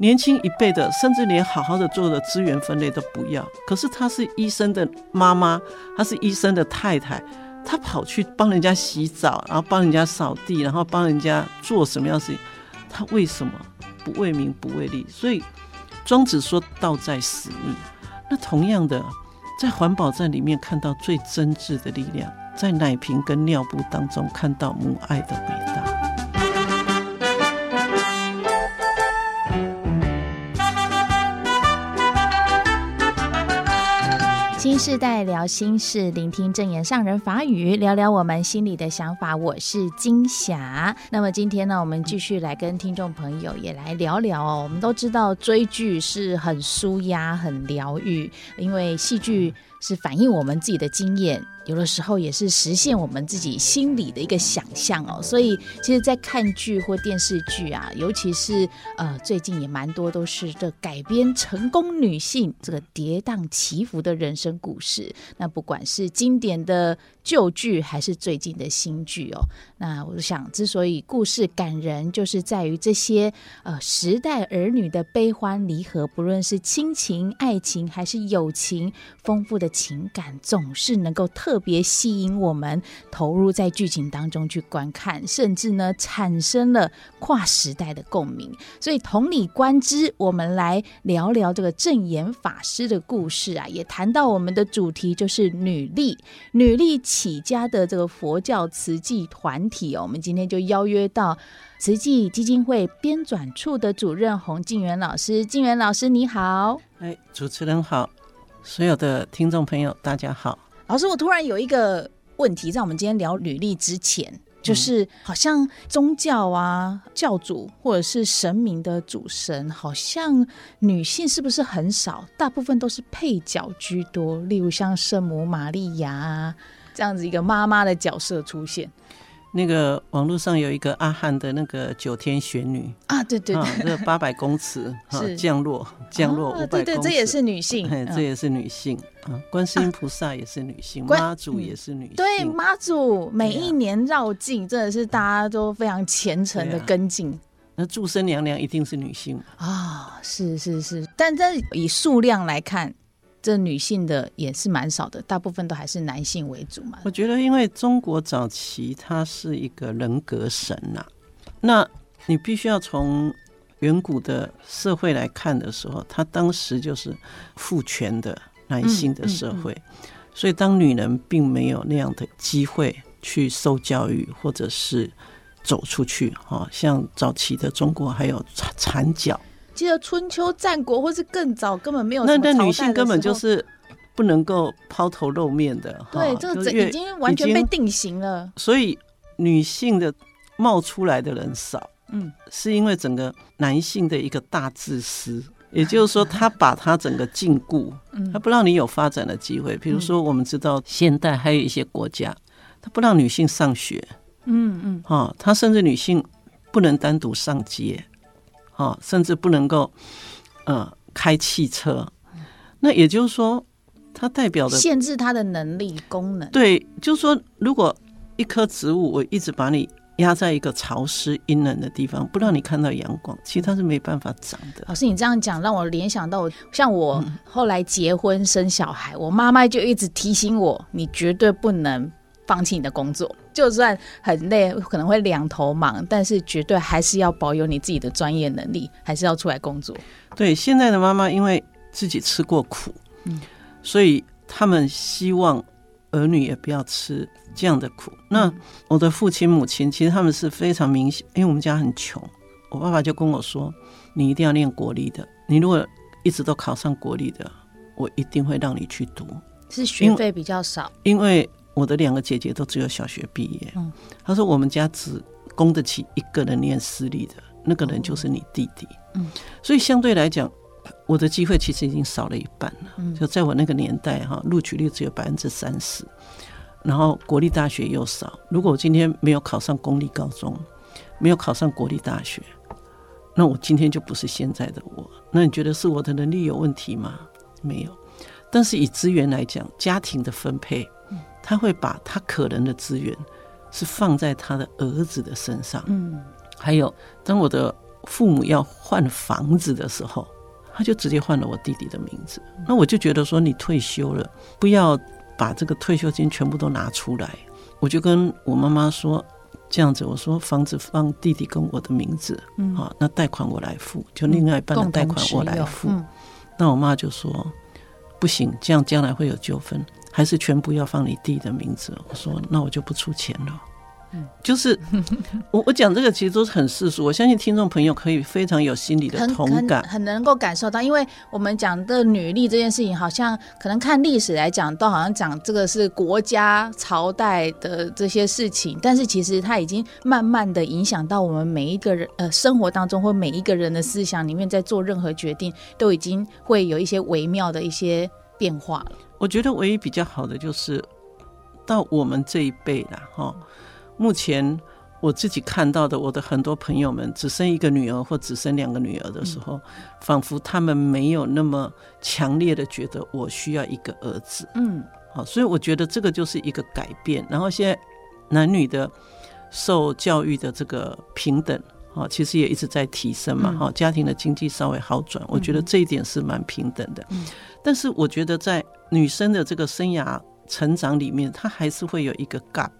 年轻一辈的，甚至连好好的做的资源分类都不要。可是她是医生的妈妈，她是医生的太太，她跑去帮人家洗澡，然后帮人家扫地，然后帮人家做什么样的事情？她为什么不为名不为利？所以庄子说道在使命。那同样的，在环保站里面看到最真挚的力量，在奶瓶跟尿布当中看到母爱的伟大。新世代聊心事，聆听正言上人法语，聊聊我们心里的想法。我是金霞。那么今天呢，我们继续来跟听众朋友也来聊聊哦。我们都知道追剧是很舒压、很疗愈，因为戏剧是反映我们自己的经验。有的时候也是实现我们自己心里的一个想象哦，所以其实，在看剧或电视剧啊，尤其是呃最近也蛮多都是这改编成功女性这个跌宕起伏的人生故事。那不管是经典的旧剧，还是最近的新剧哦，那我想之所以故事感人，就是在于这些呃时代儿女的悲欢离合，不论是亲情、爱情还是友情，丰富的情感总是能够特。特别吸引我们投入在剧情当中去观看，甚至呢产生了跨时代的共鸣。所以同理观之，我们来聊聊这个证言法师的故事啊，也谈到我们的主题就是女力，女力起家的这个佛教慈济团体哦。我们今天就邀约到慈济基金会编纂处的主任洪静元老师，静元老师你好，哎，主持人好，所有的听众朋友大家好。老师，我突然有一个问题，在我们今天聊履历之前，就是好像宗教啊、教主或者是神明的主神，好像女性是不是很少？大部分都是配角居多，例如像圣母玛利亚啊这样子一个妈妈的角色出现。那个网络上有一个阿汉的那个九天玄女。啊，对对对，那个八百公尺 哈降落降落五百公尺，对对，这也是女性，这也是女性啊。观世音菩萨也是女性，妈祖也是女性，对妈祖每一年绕境，真的是大家都非常虔诚的跟进。那祝生娘娘一定是女性啊，是是是，但在以数量来看。这女性的也是蛮少的，大部分都还是男性为主嘛。我觉得，因为中国早期它是一个人格神呐、啊，那你必须要从远古的社会来看的时候，它当时就是父权的男性的社会，嗯嗯嗯、所以当女人并没有那样的机会去受教育或者是走出去，哈，像早期的中国还有缠脚。记得春秋战国或是更早，根本没有那那女性根本就是不能够抛头露面的。对，这个已经完全被定型了。所以女性的冒出来的人少，嗯，是因为整个男性的一个大自私，也就是说，他把他整个禁锢，他不让你有发展的机会。比如说，我们知道现代还有一些国家，他不让女性上学，嗯嗯，啊，他甚至女性不能单独上街。哦，甚至不能够，呃，开汽车。那也就是说，它代表的限制它的能力功能。对，就是说，如果一棵植物，我一直把你压在一个潮湿阴冷的地方，不让你看到阳光，其实它是没办法长的。老师，你这样讲让我联想到，像我后来结婚生小孩，嗯、我妈妈就一直提醒我，你绝对不能。放弃你的工作，就算很累，可能会两头忙，但是绝对还是要保有你自己的专业能力，还是要出来工作。对，现在的妈妈因为自己吃过苦，嗯，所以他们希望儿女也不要吃这样的苦。那我的父亲母亲其实他们是非常明显，因为我们家很穷，我爸爸就跟我说：“你一定要念国立的，你如果一直都考上国立的，我一定会让你去读。”是学费比较少，因为。我的两个姐姐都只有小学毕业。嗯，他说我们家只供得起一个人念私立的，那个人就是你弟弟。嗯，所以相对来讲，我的机会其实已经少了一半了。嗯，就在我那个年代哈，录取率只有百分之三十，然后国立大学又少。如果我今天没有考上公立高中，没有考上国立大学，那我今天就不是现在的我。那你觉得是我的能力有问题吗？没有。但是以资源来讲，家庭的分配。他会把他可能的资源是放在他的儿子的身上。嗯，还有当我的父母要换房子的时候，他就直接换了我弟弟的名字。那我就觉得说，你退休了，不要把这个退休金全部都拿出来。我就跟我妈妈说，这样子，我说房子放弟弟跟我的名字，嗯，好，那贷款我来付，就另外一半的贷款我来付。嗯，那我妈就说，不行，这样将来会有纠纷，还是全部要放你弟的名字。我说，那我就不出钱了。嗯，就是 我我讲这个其实都是很世俗，我相信听众朋友可以非常有心理的同感，很，能够感受到。因为我们讲的女力这件事情，好像可能看历史来讲，都好像讲这个是国家朝代的这些事情，但是其实它已经慢慢的影响到我们每一个人呃生活当中，或每一个人的思想里面，在做任何决定，都已经会有一些微妙的一些变化了。我觉得唯一比较好的就是到我们这一辈了哈。目前我自己看到的，我的很多朋友们只生一个女儿或只生两个女儿的时候，嗯、仿佛他们没有那么强烈的觉得我需要一个儿子。嗯，好，所以我觉得这个就是一个改变。然后现在男女的受教育的这个平等，哈，其实也一直在提升嘛。哈，家庭的经济稍微好转，我觉得这一点是蛮平等的。嗯，但是我觉得在女生的这个生涯成长里面，她还是会有一个 gap。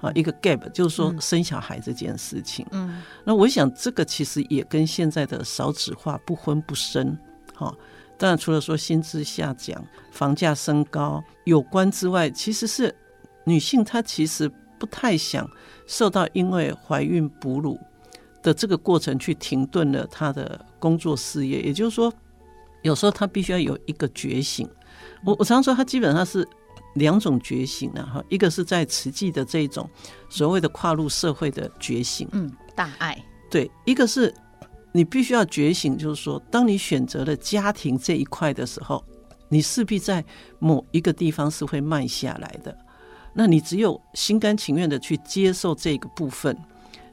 啊，一个 gap 就是说生小孩这件事情。嗯，那我想这个其实也跟现在的少子化、不婚不生，哈，当然除了说薪资下降、房价升高有关之外，其实是女性她其实不太想受到因为怀孕哺乳的这个过程去停顿了她的工作事业。也就是说，有时候他必须要有一个觉醒。我我常说，他基本上是。两种觉醒呢，哈，一个是在慈济的这种所谓的跨入社会的觉醒，嗯，大爱，对，一个是你必须要觉醒，就是说，当你选择了家庭这一块的时候，你势必在某一个地方是会慢下来的，那你只有心甘情愿的去接受这个部分，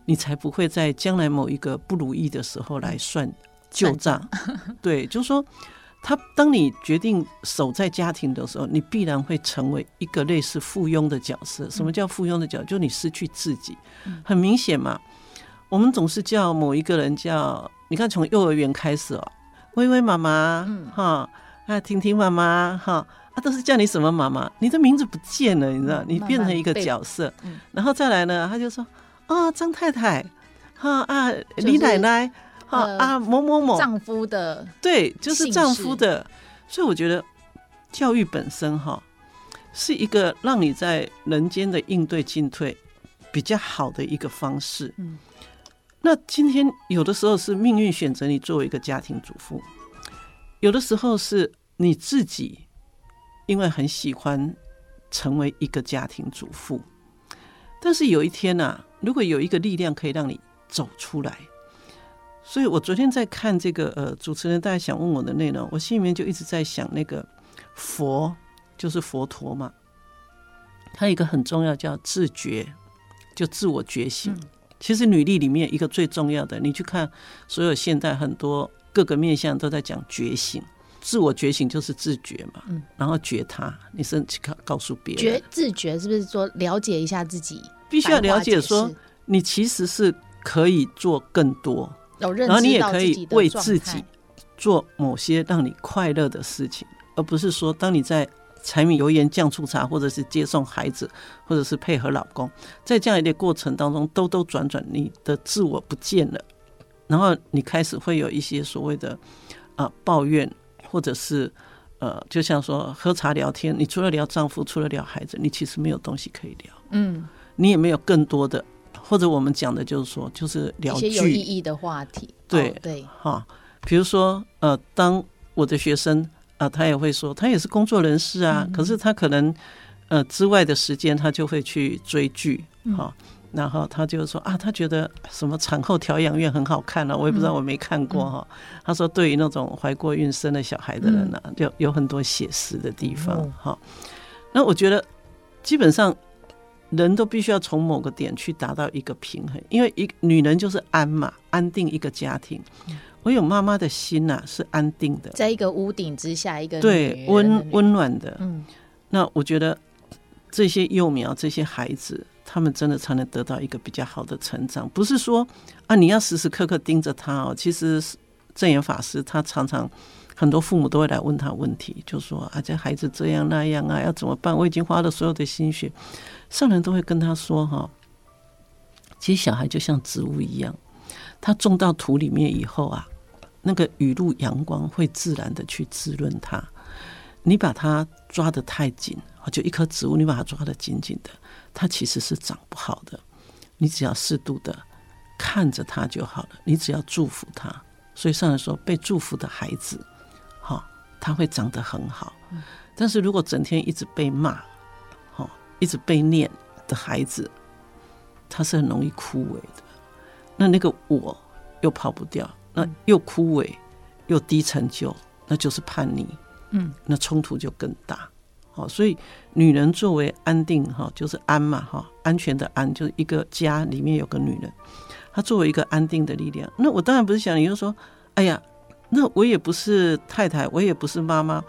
你才不会在将来某一个不如意的时候来算旧账，对，就是说。他当你决定守在家庭的时候，你必然会成为一个类似附庸的角色。什么叫附庸的角色？就你失去自己，很明显嘛。我们总是叫某一个人叫，你看从幼儿园开始哦，薇薇妈妈，哈，啊，婷婷妈妈，哈，啊，都是叫你什么妈妈？你的名字不见了，你知道？你变成一个角色，然后再来呢，他就说，啊，张太太，哈啊，李奶奶。好啊，某某某丈夫的对，就是丈夫的，所以我觉得教育本身哈是一个让你在人间的应对进退比较好的一个方式。嗯，那今天有的时候是命运选择你作为一个家庭主妇，有的时候是你自己因为很喜欢成为一个家庭主妇，但是有一天呐、啊，如果有一个力量可以让你走出来。所以我昨天在看这个呃，主持人大家想问我的内容，我心里面就一直在想那个佛就是佛陀嘛，他有一个很重要叫自觉，就自我觉醒。其实履历里面一个最重要的，你去看所有现代很多各个面向都在讲觉醒，自我觉醒就是自觉嘛，嗯，然后觉他，你是去告告诉别人，觉自觉是不是说了解一下自己？必须要了解说你其实是可以做更多。然后你也可以为自己做某些让你快乐的事情，而不是说当你在柴米油盐酱醋茶，或者是接送孩子，或者是配合老公，在这样一个过程当中兜兜转转，你的自我不见了，然后你开始会有一些所谓的啊、呃、抱怨，或者是呃，就像说喝茶聊天，你除了聊丈夫，除了聊孩子，你其实没有东西可以聊，嗯，你也没有更多的。或者我们讲的就是说，就是聊一些有意义的话题。对、哦、对，哈，比如说呃，当我的学生啊、呃，他也会说，他也是工作人士啊，嗯、可是他可能呃之外的时间，他就会去追剧，哈、嗯，然后他就说啊，他觉得什么产后调养院很好看了、啊，我也不知道，我没看过哈。嗯、他说，对于那种怀过孕生了小孩的人呢、啊，就、嗯、有很多写实的地方，哈、嗯。那我觉得基本上。人都必须要从某个点去达到一个平衡，因为一女人就是安嘛，安定一个家庭。我有妈妈的心呐、啊，是安定的，在一个屋顶之下，一个对温温暖的。嗯，那我觉得这些幼苗、这些孩子，他们真的才能得到一个比较好的成长。不是说啊，你要时时刻刻盯着他哦。其实证严法师他常常很多父母都会来问他问题，就说啊，这孩子这样那样啊，要怎么办？我已经花了所有的心血。上人都会跟他说哈，其实小孩就像植物一样，他种到土里面以后啊，那个雨露阳光会自然的去滋润它。你把它抓得太紧啊，就一棵植物，你把它抓得紧紧的，它其实是长不好的。你只要适度的看着它就好了，你只要祝福它。所以上来说，被祝福的孩子，哈，他会长得很好。但是如果整天一直被骂，哦，一直被念的孩子，他是很容易枯萎的。那那个我又跑不掉，那又枯萎又低成就，那就是叛逆。嗯，那冲突就更大。好，所以女人作为安定哈，就是安嘛哈，安全的安，就是一个家里面有个女人，她作为一个安定的力量。那我当然不是想你就说，哎呀，那我也不是太太，我也不是妈妈，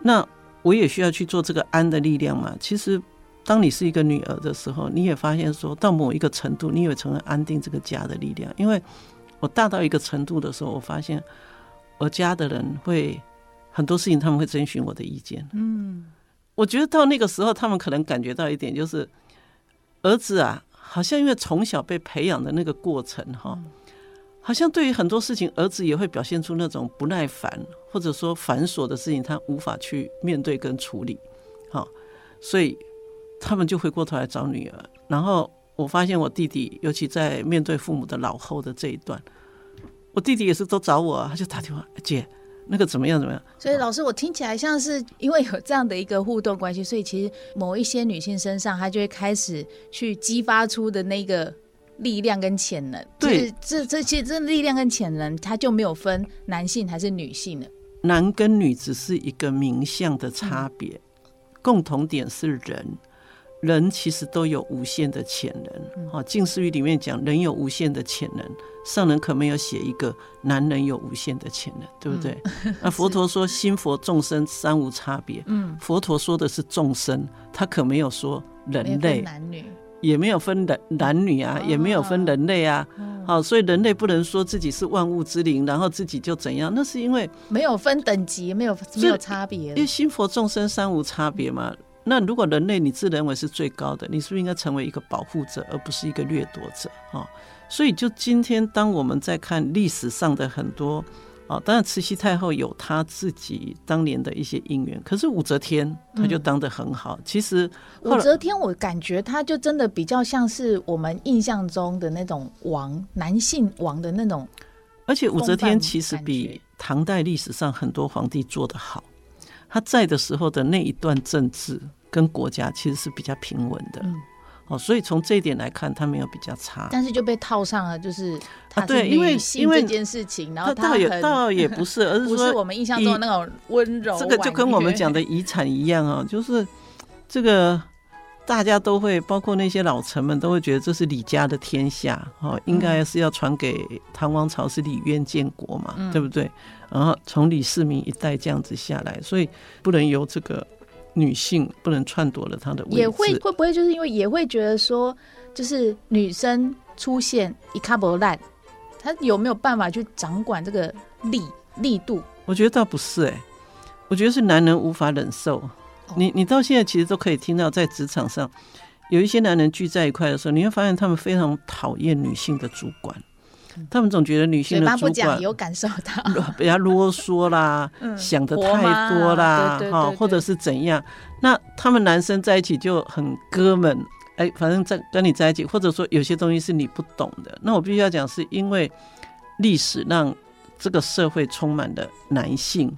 那我也需要去做这个安的力量嘛。其实，当你是一个女儿的时候，你也发现说到某一个程度，你也成为安定这个家的力量。因为我大到一个程度的时候，我发现我家的人会。很多事情他们会征询我的意见。嗯，我觉得到那个时候，他们可能感觉到一点，就是儿子啊，好像因为从小被培养的那个过程哈，好像对于很多事情，儿子也会表现出那种不耐烦，或者说繁琐的事情，他无法去面对跟处理。好，所以他们就回过头来找女儿。然后我发现我弟弟，尤其在面对父母的老后的这一段，我弟弟也是都找我，他就打电话，姐。那个怎么样？怎么样？所以老师，我听起来像是因为有这样的一个互动关系，所以其实某一些女性身上，她就会开始去激发出的那个力量跟潜能。对，这这些这力量跟潜能，它就没有分男性还是女性了。男跟女只是一个名相的差别，嗯、共同点是人。人其实都有无限的潜能。好，《静思语》里面讲，人有无限的潜能。上人可没有写一个男人有无限的潜能，对不对？嗯、那 佛陀说心佛众生三无差别。嗯，佛陀说的是众生，他可没有说人类，男女也没有分男男女啊，也没有分人类啊。好，所以人类不能说自己是万物之灵，然后自己就怎样？那是因为没有分等级，没有没有差别。因为心佛众生三无差别嘛。那如果人类你自认为是最高的，你是不是应该成为一个保护者，而不是一个掠夺者啊？所以，就今天当我们在看历史上的很多啊，当然慈禧太后有她自己当年的一些因缘，可是武则天她就当得很好。嗯、其实武则天，我感觉她就真的比较像是我们印象中的那种王，男性王的那种。而且武则天其实比唐代历史上很多皇帝做得好。她在的时候的那一段政治跟国家其实是比较平稳的，嗯、哦，所以从这一点来看，他没有比较差。但是就被套上了，就是他是女性这件事情，然后他倒也倒也不是，而是说 不是我们印象中的那种温柔。这个就跟我们讲的 遗产一样啊，就是这个。大家都会，包括那些老臣们，都会觉得这是李家的天下，哦，应该是要传给唐王朝，是李渊建国嘛，嗯、对不对？然后从李世民一代这样子下来，所以不能由这个女性不能篡夺了她的位置。也会会不会就是因为也会觉得说，就是女生出现一卡不烂，她有没有办法去掌管这个力力度？我觉得倒不是哎、欸，我觉得是男人无法忍受。你你到现在其实都可以听到，在职场上有一些男人聚在一块的时候，你会发现他们非常讨厌女性的主管，他们总觉得女性的主管有感受到 比较啰嗦啦，想的太多啦，哈，或者是怎样？那他们男生在一起就很哥们，哎，反正在跟你在一起，或者说有些东西是你不懂的，那我必须要讲，是因为历史让这个社会充满了男性。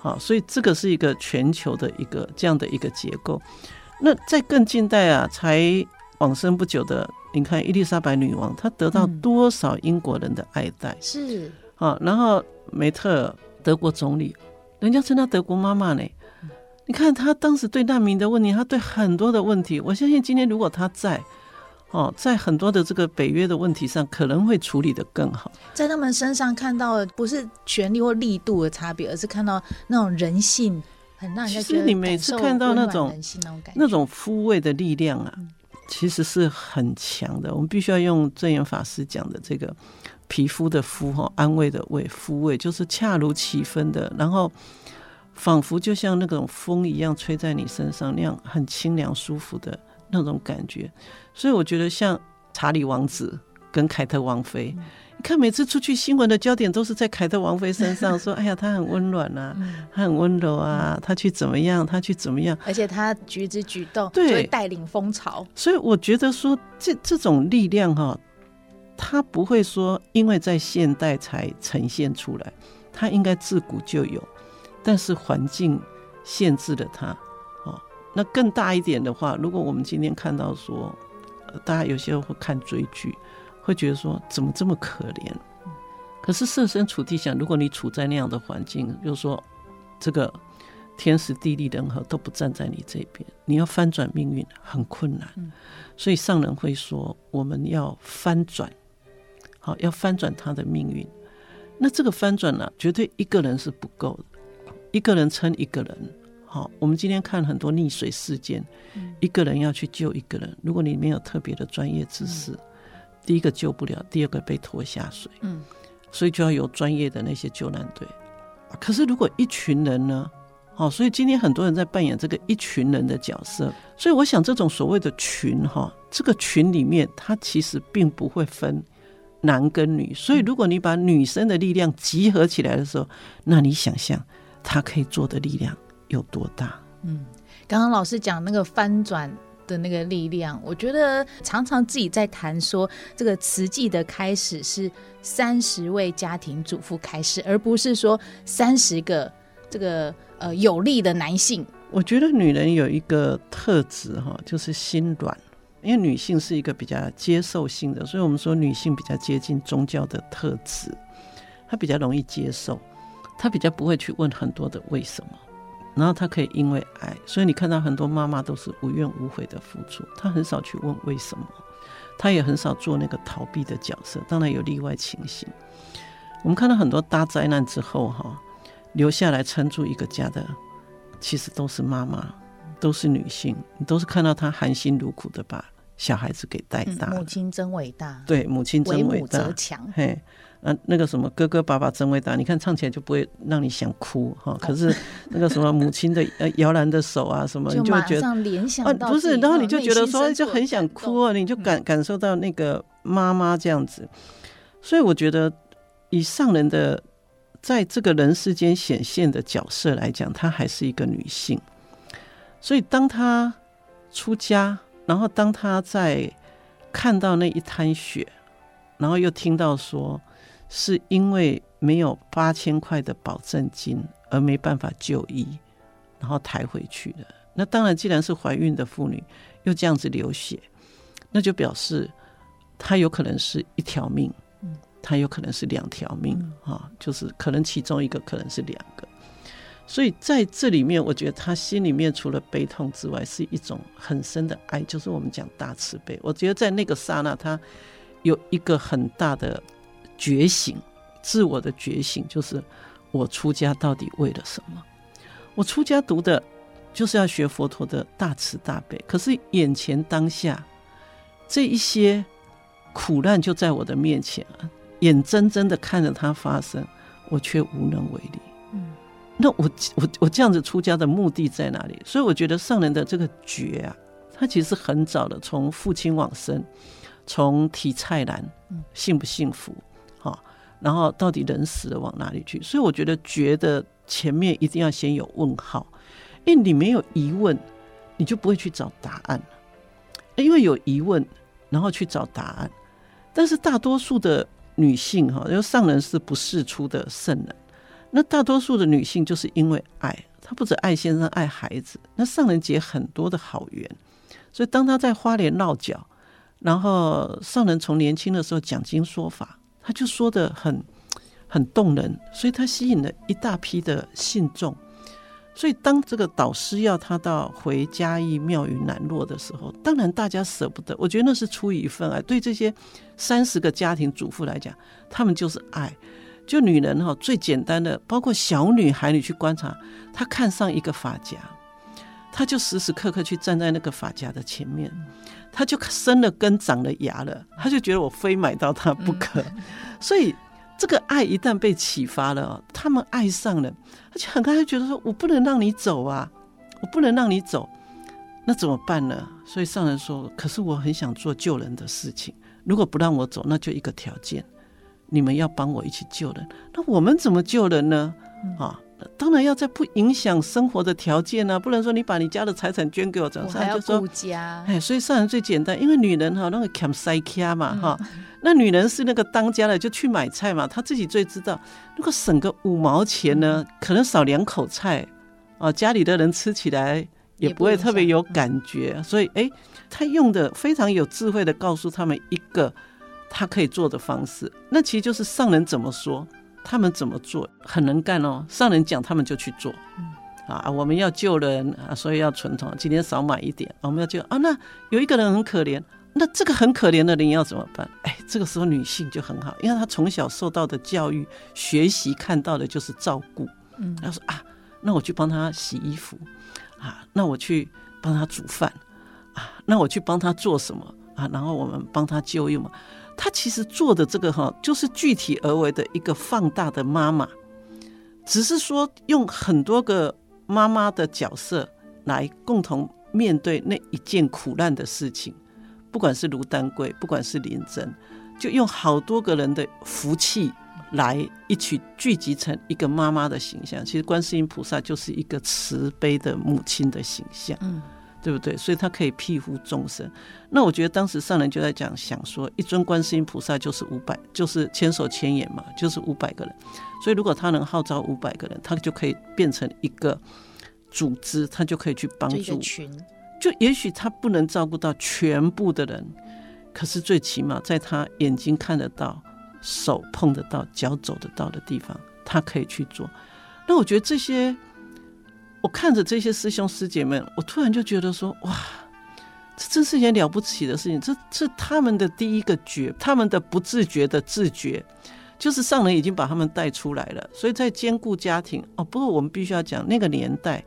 好，所以这个是一个全球的一个这样的一个结构。那在更近代啊，才往生不久的，你看伊丽莎白女王，她得到多少英国人的爱戴？是啊，然后梅特尔德国总理，人家称她德国妈妈呢。你看她当时对难民的问题，她对很多的问题，我相信今天如果她在。哦，在很多的这个北约的问题上，可能会处理的更好。在他们身上看到的不是权力或力度的差别，而是看到那种人性，很让人家觉得。其实你每次看到那种那种抚慰的力量啊，其实是很强的。我们必须要用证严法师讲的这个皮肤的肤哈，安慰的慰，抚慰就是恰如其分的，然后仿佛就像那种风一样吹在你身上那样很清凉舒服的那种感觉。所以我觉得像查理王子跟凯特王妃。你看，每次出去新闻的焦点都是在凯特王妃身上，说：“哎呀，她很温暖啊，她很温柔啊，她去怎么样，她去怎么样。”而且她举止举动对，就带领风潮。所以我觉得说，这这种力量哈，它不会说因为在现代才呈现出来，它应该自古就有，但是环境限制了它。哦，那更大一点的话，如果我们今天看到说，大家有些人会看追剧。会觉得说怎么这么可怜？可是设身处地想，如果你处在那样的环境，就是说这个天时地利人和都不站在你这边，你要翻转命运很困难。所以上人会说，我们要翻转，好，要翻转他的命运。那这个翻转呢，绝对一个人是不够的，一个人撑一个人。好，我们今天看很多溺水事件，一个人要去救一个人，如果你没有特别的专业知识。第一个救不了，第二个被拖下水，嗯，所以就要有专业的那些救难队。可是如果一群人呢？哦，所以今天很多人在扮演这个一群人的角色。所以我想，这种所谓的群哈，这个群里面，它其实并不会分男跟女。所以如果你把女生的力量集合起来的时候，那你想象他可以做的力量有多大？嗯，刚刚老师讲那个翻转。的那个力量，我觉得常常自己在谈说，这个慈济的开始是三十位家庭主妇开始，而不是说三十个这个呃有力的男性。我觉得女人有一个特质哈，就是心软，因为女性是一个比较接受性的，所以我们说女性比较接近宗教的特质，她比较容易接受，她比较不会去问很多的为什么。然后他可以因为爱，所以你看到很多妈妈都是无怨无悔的付出，她很少去问为什么，她也很少做那个逃避的角色。当然有例外情形，我们看到很多大灾难之后哈，留下来撑住一个家的，其实都是妈妈，都是女性，你都是看到她含辛茹苦的把小孩子给带大。母亲真伟大，对，母亲真伟大，为母则强，嘿。啊，那个什么哥哥爸爸真伟大，你看唱起来就不会让你想哭哈。可是那个什么母亲的呃摇篮的手啊什么，你就会觉得联想啊不是，然后你就觉得说就很想哭啊，你就感感受到那个妈妈这样子。所以我觉得以上人的在这个人世间显现的角色来讲，她还是一个女性。所以当她出家，然后当她在看到那一滩血，然后又听到说。是因为没有八千块的保证金而没办法就医，然后抬回去的。那当然，既然是怀孕的妇女又这样子流血，那就表示她有可能是一条命，她有可能是两条命啊，就是可能其中一个可能是两个。所以在这里面，我觉得她心里面除了悲痛之外，是一种很深的爱，就是我们讲大慈悲。我觉得在那个刹那，她有一个很大的。觉醒，自我的觉醒，就是我出家到底为了什么？我出家读的，就是要学佛陀的大慈大悲。可是眼前当下这一些苦难就在我的面前啊，眼睁睁的看着它发生，我却无能为力。嗯，那我我我这样子出家的目的在哪里？所以我觉得上人的这个觉啊，他其实很早的从父亲往生，从提菜篮，幸不幸福？然后到底人死了往哪里去？所以我觉得觉得前面一定要先有问号，因为你没有疑问，你就不会去找答案。因为有疑问，然后去找答案。但是大多数的女性哈，因为上人是不世出的圣人，那大多数的女性就是因为爱，她不止爱先生，爱孩子。那上人结很多的好缘，所以当她在花莲落脚，然后上人从年轻的时候讲经说法。他就说得很很动人，所以他吸引了一大批的信众。所以当这个导师要他到回嘉义庙宇南落的时候，当然大家舍不得。我觉得那是出于一份爱。对这些三十个家庭主妇来讲，他们就是爱。就女人哈，最简单的，包括小女孩，你去观察，她看上一个发夹，她就时时刻刻去站在那个发夹的前面，他就生了根长了芽了，他就觉得我非买到它不可，所以这个爱一旦被启发了，他们爱上了，而且很快就觉得说我不能让你走啊，我不能让你走，那怎么办呢？所以上人说，可是我很想做救人的事情，如果不让我走，那就一个条件，你们要帮我一起救人，那我们怎么救人呢？啊？当然要在不影响生活的条件呢、啊，不能说你把你家的财产捐给我，这样上人就说，哎，所以上人最简单，因为女人哈那个欠塞卡嘛哈，那女人是那个当家的，就去买菜嘛，她自己最知道，如果省个五毛钱呢，可能少两口菜，啊，家里的人吃起来也不会特别有感觉，所以哎，他用的非常有智慧的告诉他们一个他可以做的方式，那其实就是上人怎么说。他们怎么做很能干哦，上人讲他们就去做，啊，我们要救人啊，所以要存桶，今天少买一点，我们要救啊。那有一个人很可怜，那这个很可怜的人要怎么办？哎，这个时候女性就很好，因为她从小受到的教育、学习看到的就是照顾。嗯，她说啊，那我去帮她洗衣服啊，那我去帮她煮饭啊，那我去帮她做什么啊？然后我们帮她就业嘛。他其实做的这个哈，就是具体而为的一个放大的妈妈，只是说用很多个妈妈的角色来共同面对那一件苦难的事情，不管是卢丹桂，不管是林珍，就用好多个人的福气来一起聚集成一个妈妈的形象。其实观世音菩萨就是一个慈悲的母亲的形象。对不对？所以他可以庇护众生。那我觉得当时上人就在讲，想说一尊观世音菩萨就是五百，就是千手千眼嘛，就是五百个人。所以如果他能号召五百个人，他就可以变成一个组织，他就可以去帮助群。就也许他不能照顾到全部的人，可是最起码在他眼睛看得到、手碰得到、脚走得到的地方，他可以去做。那我觉得这些。我看着这些师兄师姐们，我突然就觉得说，哇，这真是一件了不起的事情。这是他们的第一个觉，他们的不自觉的自觉，就是上人已经把他们带出来了。所以在兼顾家庭哦，不过我们必须要讲那个年代，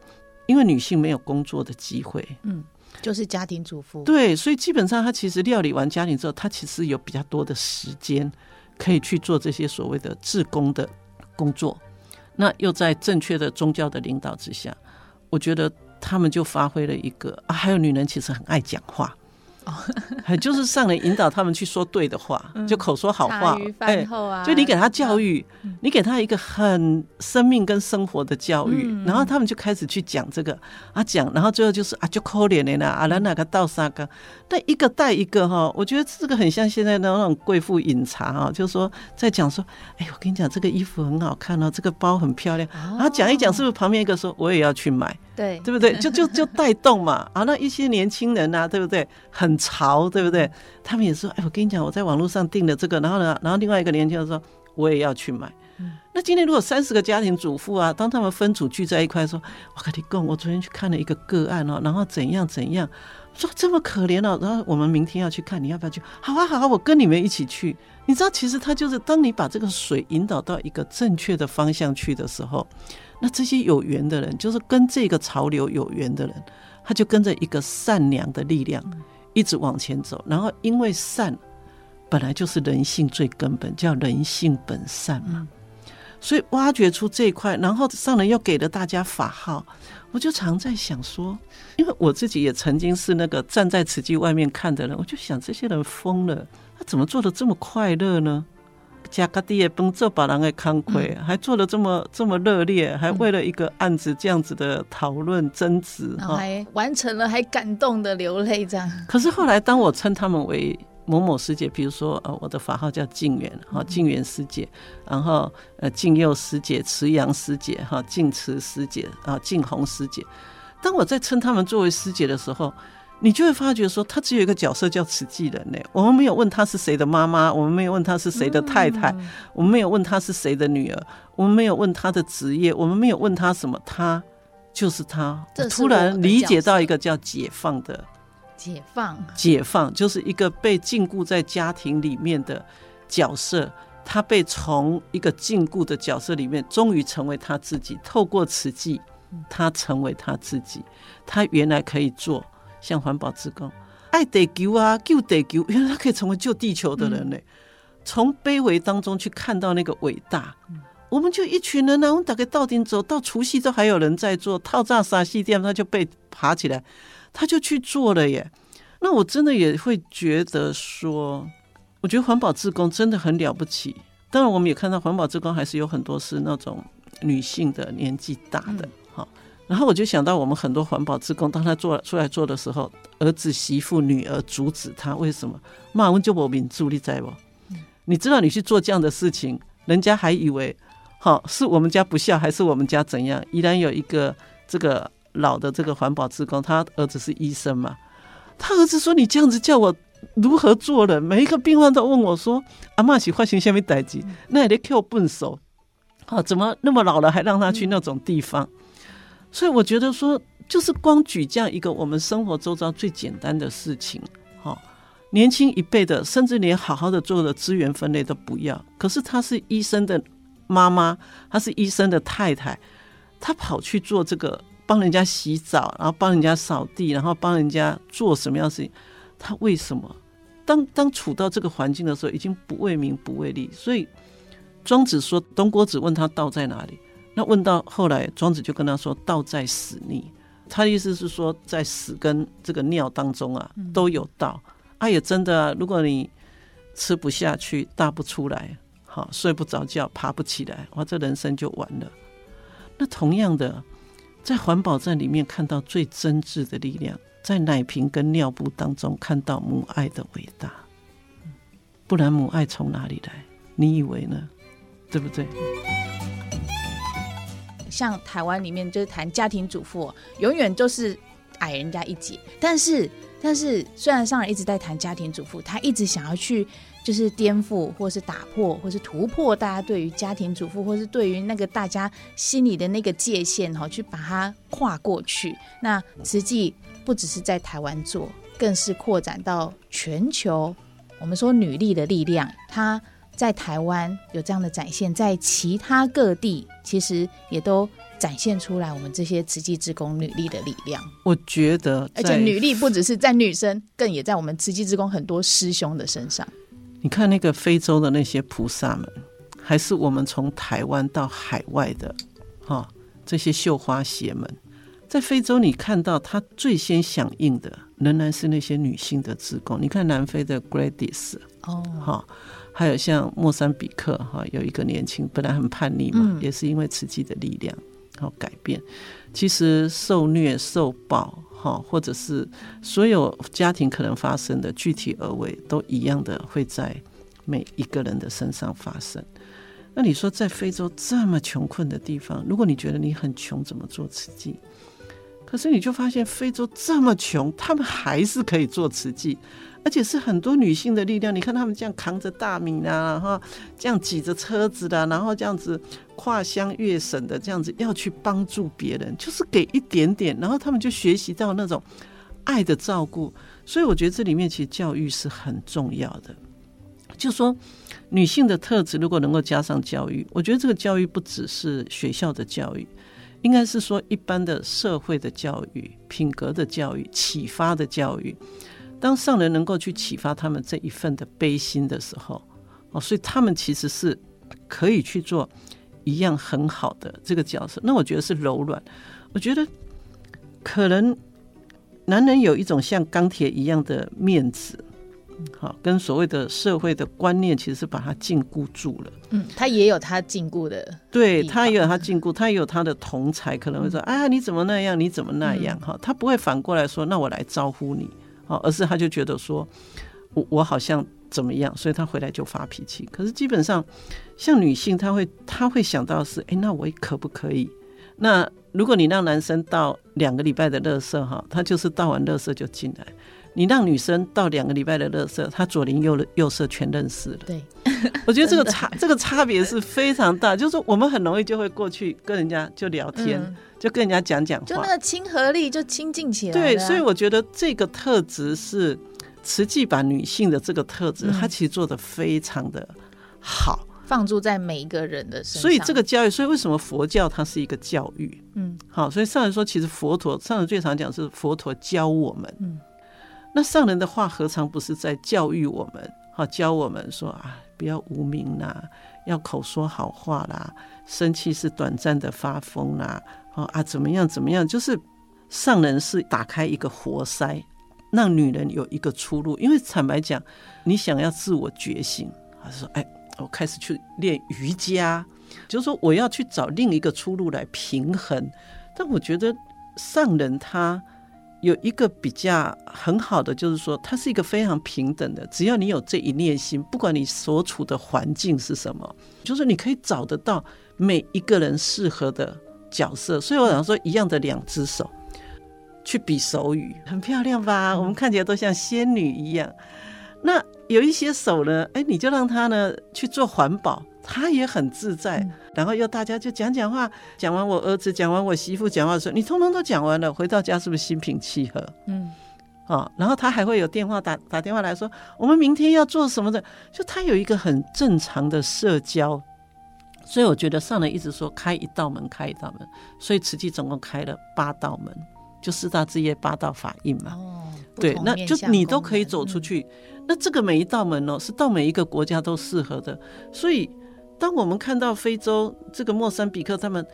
因为女性没有工作的机会，嗯，就是家庭主妇。对，所以基本上她其实料理完家庭之后，她其实有比较多的时间可以去做这些所谓的自工的工作。那又在正确的宗教的领导之下。我觉得他们就发挥了一个啊，还有女人其实很爱讲话。还就是上来引导他们去说对的话，就口说好话。哎，就你给他教育，你给他一个很生命跟生活的教育，然后他们就开始去讲这个啊讲，然后最后就是啊就可怜的呢啊来哪个倒沙个，但一个带一个哈，我觉得这个很像现在的那种贵妇饮茶啊，就是说在讲说，哎，我跟你讲这个衣服很好看哦，这个包很漂亮，然后讲一讲，是不是旁边一个说我也要去买？对，对不对？就就就带动嘛 啊，那一些年轻人呐，对不对？很。潮对不对？他们也说：“哎，我跟你讲，我在网络上订了这个，然后呢，然后另外一个年轻人说，我也要去买。嗯、那今天如果三十个家庭主妇啊，当他们分组聚在一块，说，我跟你讲，我昨天去看了一个个案哦，然后怎样怎样，说这么可怜哦，然后我们明天要去看，你要不要去？好啊，好啊，我跟你们一起去。你知道，其实他就是当你把这个水引导到一个正确的方向去的时候，那这些有缘的人，就是跟这个潮流有缘的人，他就跟着一个善良的力量。嗯一直往前走，然后因为善本来就是人性最根本，叫人性本善嘛，所以挖掘出这一块，然后上人又给了大家法号，我就常在想说，因为我自己也曾经是那个站在慈济外面看的人，我就想这些人疯了，他怎么做的这么快乐呢？加个地也崩这把人给康亏，还做的这么这么热烈，还为了一个案子这样子的讨论争执，还完成了，还感动的流泪这样。可是后来，当我称他们为某某师姐，比如说呃，我的法号叫静远哈，静远师姐，然后呃，静佑师姐、慈阳师姐哈、静慈师姐啊、静红师姐，当我在称他们作为师姐的时候。你就会发觉说，他只有一个角色叫慈济人呢。我们没有问他是谁的妈妈，我们没有问他是谁的太太，我们没有问他是谁的女儿，我们没有问他的职业，我们没有问他什么，他就是他。突然理解到一个叫解放的解放，解放就是一个被禁锢在家庭里面的角色，他被从一个禁锢的角色里面，终于成为他自己，透过此际他成为他自己。他原来可以做像环保志工，爱地球啊，救地球，原来他可以成为救地球的人呢。从卑微当中去看到那个伟大。我们就一群人呢，我们大概到顶走到除夕都还有人在做套炸沙西店，他就被爬起来，他就去做了耶。那我真的也会觉得说，我觉得环保志工真的很了不起。当然，我们也看到环保志工还是有很多是那种女性的年纪大的，好。然后我就想到，我们很多环保志工，当他做出来做的时候，儿子、媳妇、女儿阻止他，为什么？骂我就我民助力在不？你知道你去做这样的事情，人家还以为。好，是我们家不孝，还是我们家怎样？依然有一个这个老的这个环保志工，他儿子是医生嘛？他儿子说：“你这样子叫我如何做人？”每一个病患都问我说：“阿嬷是发生什么代志？那也得靠笨手。好，怎么那么老了还让他去那种地方？”所以我觉得说，就是光举这样一个我们生活周遭最简单的事情，好，年轻一辈的甚至连好好的做的资源分类都不要，可是他是医生的。妈妈，她是医生的太太，她跑去做这个，帮人家洗澡，然后帮人家扫地，然后帮人家做什么样的事情？他为什么？当当处到这个环境的时候，已经不为名不为利。所以庄子说，东郭子问他道在哪里？那问到后来，庄子就跟他说，道在屎逆。他的意思是说，在屎跟这个尿当中啊，都有道。啊，也真的啊，如果你吃不下去，大不出来。好，睡不着觉，爬不起来，哇，这人生就完了。那同样的，在环保站里面看到最真挚的力量，在奶瓶跟尿布当中看到母爱的伟大。不然母爱从哪里来？你以为呢？对不对？像台湾里面就是谈家庭主妇，永远就是矮人家一截。但是，但是虽然上人一直在谈家庭主妇，他一直想要去。就是颠覆，或是打破，或是突破大家对于家庭主妇，或是对于那个大家心里的那个界限，哈，去把它跨过去。那实际不只是在台湾做，更是扩展到全球。我们说女力的力量，它在台湾有这样的展现，在其他各地其实也都展现出来。我们这些慈济职工女力的力量，我觉得，而且女力不只是在女生，更也在我们慈济职工很多师兄的身上。你看那个非洲的那些菩萨们，还是我们从台湾到海外的，哈、哦，这些绣花鞋们，在非洲你看到他最先响应的，仍然是那些女性的职工。你看南非的 Gladys 哦，哈，还有像莫桑比克哈，有一个年轻本来很叛逆嘛，嗯、也是因为慈济的力量，然后改变。其实受虐受暴。哈，或者是所有家庭可能发生的具体而为，都一样的会在每一个人的身上发生。那你说，在非洲这么穷困的地方，如果你觉得你很穷，怎么做慈济？可是你就发现，非洲这么穷，他们还是可以做慈济。而且是很多女性的力量，你看他们这样扛着大米啊，然后这样挤着车子的，然后这样子跨乡越省的这样子要去帮助别人，就是给一点点，然后他们就学习到那种爱的照顾。所以我觉得这里面其实教育是很重要的。就说女性的特质如果能够加上教育，我觉得这个教育不只是学校的教育，应该是说一般的社会的教育、品格的教育、启发的教育。当上人能够去启发他们这一份的悲心的时候，哦，所以他们其实是可以去做一样很好的这个角色。那我觉得是柔软。我觉得可能男人有一种像钢铁一样的面子，好，跟所谓的社会的观念，其实是把他禁锢住了。嗯，他也有他禁锢的，对他也有他禁锢，他也有他的同才可能会说：“哎呀，你怎么那样？你怎么那样？”哈，他不会反过来说：“那我来招呼你。”哦，而是他就觉得说，我我好像怎么样，所以他回来就发脾气。可是基本上，像女性，她会她会想到是，哎，那我可不可以？那如果你让男生倒两个礼拜的垃圾，哈，他就是倒完垃圾就进来；你让女生到两个礼拜的乐色，她左邻右右舍全认识了。对，我觉得这个差这个差别是非常大，就是说我们很容易就会过去跟人家就聊天。嗯就跟人家讲讲话，就那个亲和力就亲近起来。对，所以我觉得这个特质是实际把女性的这个特质，它其实做的非常的好。放住在每一个人的身上。所以这个教育，所以为什么佛教它是一个教育？嗯，好，所以上人说，其实佛陀上人最常讲是佛陀教我们。嗯，那上人的话何尝不是在教育我们？好，教我们说啊，不要无名啦，要口说好话啦，生气是短暂的发疯啦，啊，怎么样怎么样？就是上人是打开一个活塞。让女人有一个出路，因为坦白讲，你想要自我觉醒，还是说，哎，我开始去练瑜伽，就是说我要去找另一个出路来平衡。但我觉得上人他有一个比较很好的，就是说它是一个非常平等的，只要你有这一念心，不管你所处的环境是什么，就是你可以找得到每一个人适合的角色。所以我想说，一样的两只手。去比手语很漂亮吧？我们看起来都像仙女一样。那有一些手呢，哎，你就让他呢去做环保，他也很自在。然后又大家就讲讲话，讲完我儿子，讲完我媳妇讲话的时候，你通通都讲完了，回到家是不是心平气和？嗯，啊，然后他还会有电话打打电话来说，我们明天要做什么的，就他有一个很正常的社交。所以我觉得上人一直说开一道门，开一道门，所以慈济总共开了八道门。就四大志业八道法印嘛，哦、对，那就你都可以走出去。嗯、那这个每一道门哦，是到每一个国家都适合的。所以，当我们看到非洲这个莫桑比克，他们